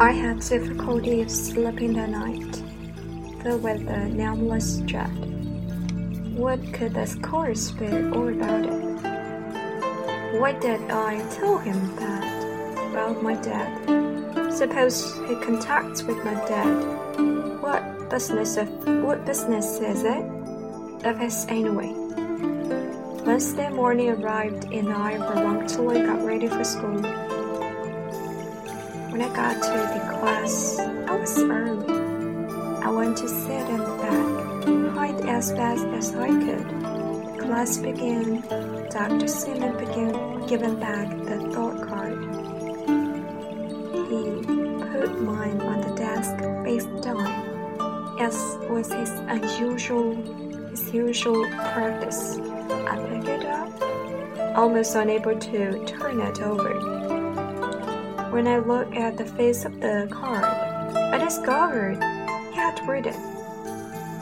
I had difficulty sleeping that night, The weather a nameless dread. What could this course be all about it? Why did I tell him that about my dad? Suppose he contacts with my dad. What business of what business is it of his anyway? Wednesday morning arrived and I reluctantly got ready for school. Got to the class, I was early. I went to sit in the back, hide as fast as I could. Class began. Dr. Simon began giving back the thought card. He put mine on the desk face down, as was his unusual, his usual practice. I picked it up, almost unable to turn it over. When I looked at the face of the card, I discovered he had written,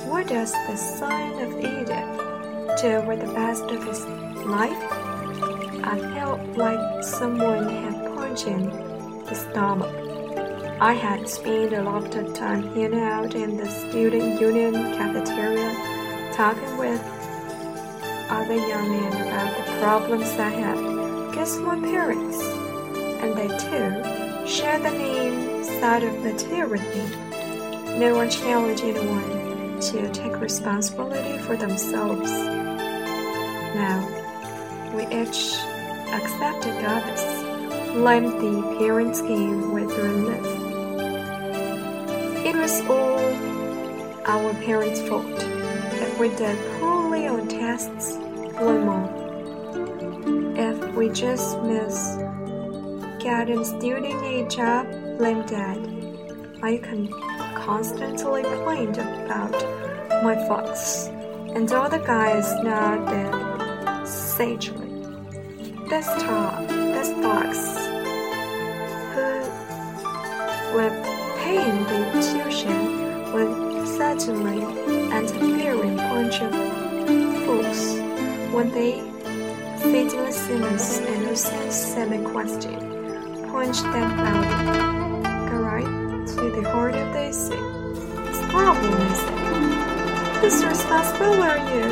What does the son of Edith do with the best of his life? I felt like someone had punched in the stomach. I had spent a lot of time hanging out in the student union cafeteria, talking with other young men about the problems I had. Guess my parents? And they too share the name side of the tail with me. No one challenged anyone to take responsibility for themselves. Now, we each accepted the others, blamed the parents' game with relief. It was all our parents' fault. If we did poorly on tests, blame more. If we just missed getting student a job, blame dad. I can constantly complained about my fox, and all the guys nodded sagely. This top, this fox, who were paying the tuition would certainly interfering bunch of fools when they fatally Simmons and semi question punch that out. Right to the heart of the issue. Its problem is whose responsible are you?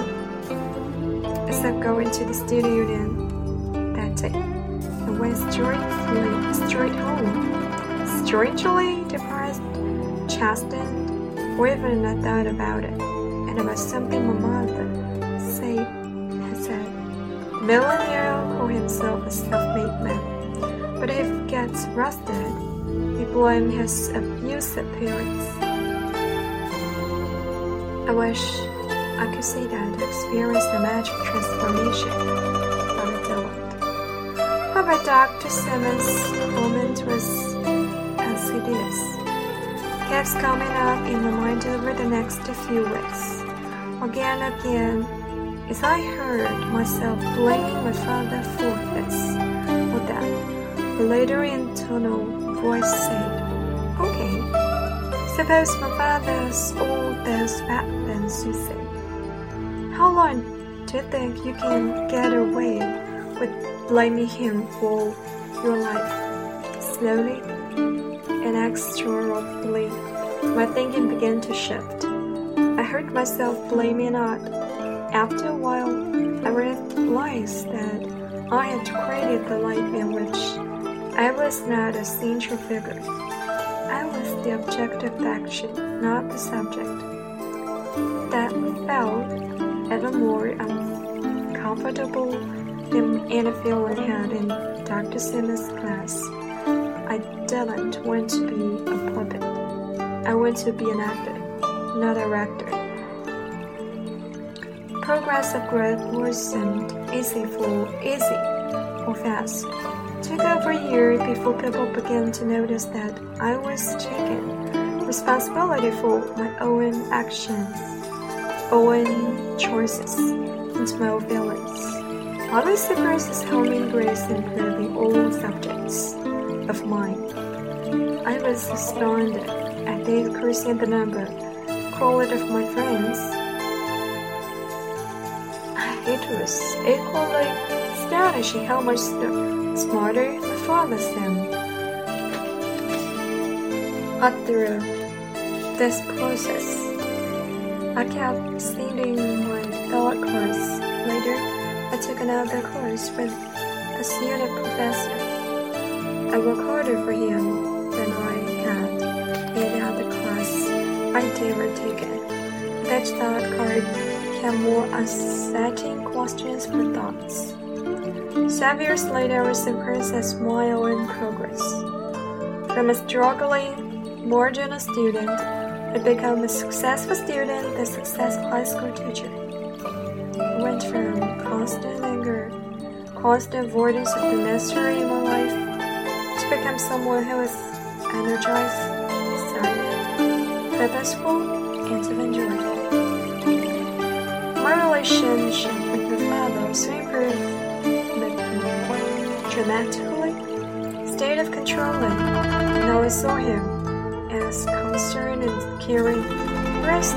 Except going to the studio union that day and went straight, straight home. Strangely depressed, chastened, or even a thought about it. And about something my mother said, said. Millionaire called himself a self-made man. But if he gets arrested, he blames his abusive parents. I wish I could say that I experienced the magic transformation, but I don't. However, Dr. Simmons' moment was insidious. Keeps coming up in my mind over the next few weeks. Again and again, as I heard myself blaming my father for this or that. The later internal voice said, Okay, suppose my father's all those bad things you say. How long do you think you can get away with blaming him for your life? Slowly, and inexorably, my thinking began to shift. I heard myself blaming out. After a while, I realized that I had created the life in which I was not a central figure. I was the object of action, not the subject. That felt ever more uncomfortable than any feeling had in Dr. Simmons' class. I didn't want to be a puppet. I want to be an actor, not a rector. Progress of growth wasn't easy for easy or fast took over a year before people began to notice that I was taking responsibility for my own actions, own choices, and my own feelings. Surprised as how many grace improving all subjects of mine. I was astounded at the increase in the number, quality of my friends. It was equally astonishing how much the smarter father than. But through this process, I kept sending my thought course. Later, I took another course with a senior professor. I worked harder for him than I had in other class I'd ever taken. That thought card had more unsettling questions for thoughts. Seven years later, I was impressed at my own progress. From a struggling marginal student, I became a successful student, a successful high school teacher. I went from constant anger, constant avoidance of the necessary in my life, to become someone who is energized, excited, purposeful, and to enjoy. My relationship with my father also improved dramatically. State of controlling, now I saw him as concerned and caring, whereas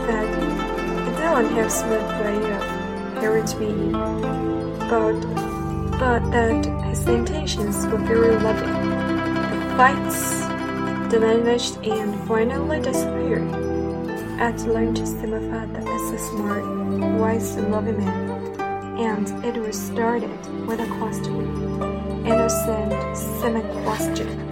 don't have smooth way of parent me, but but that his intentions were very loving. The fights diminished and finally disappeared. I learned to see my father as a smart, wise, and loving man, and it was started with a question innocent, simple question.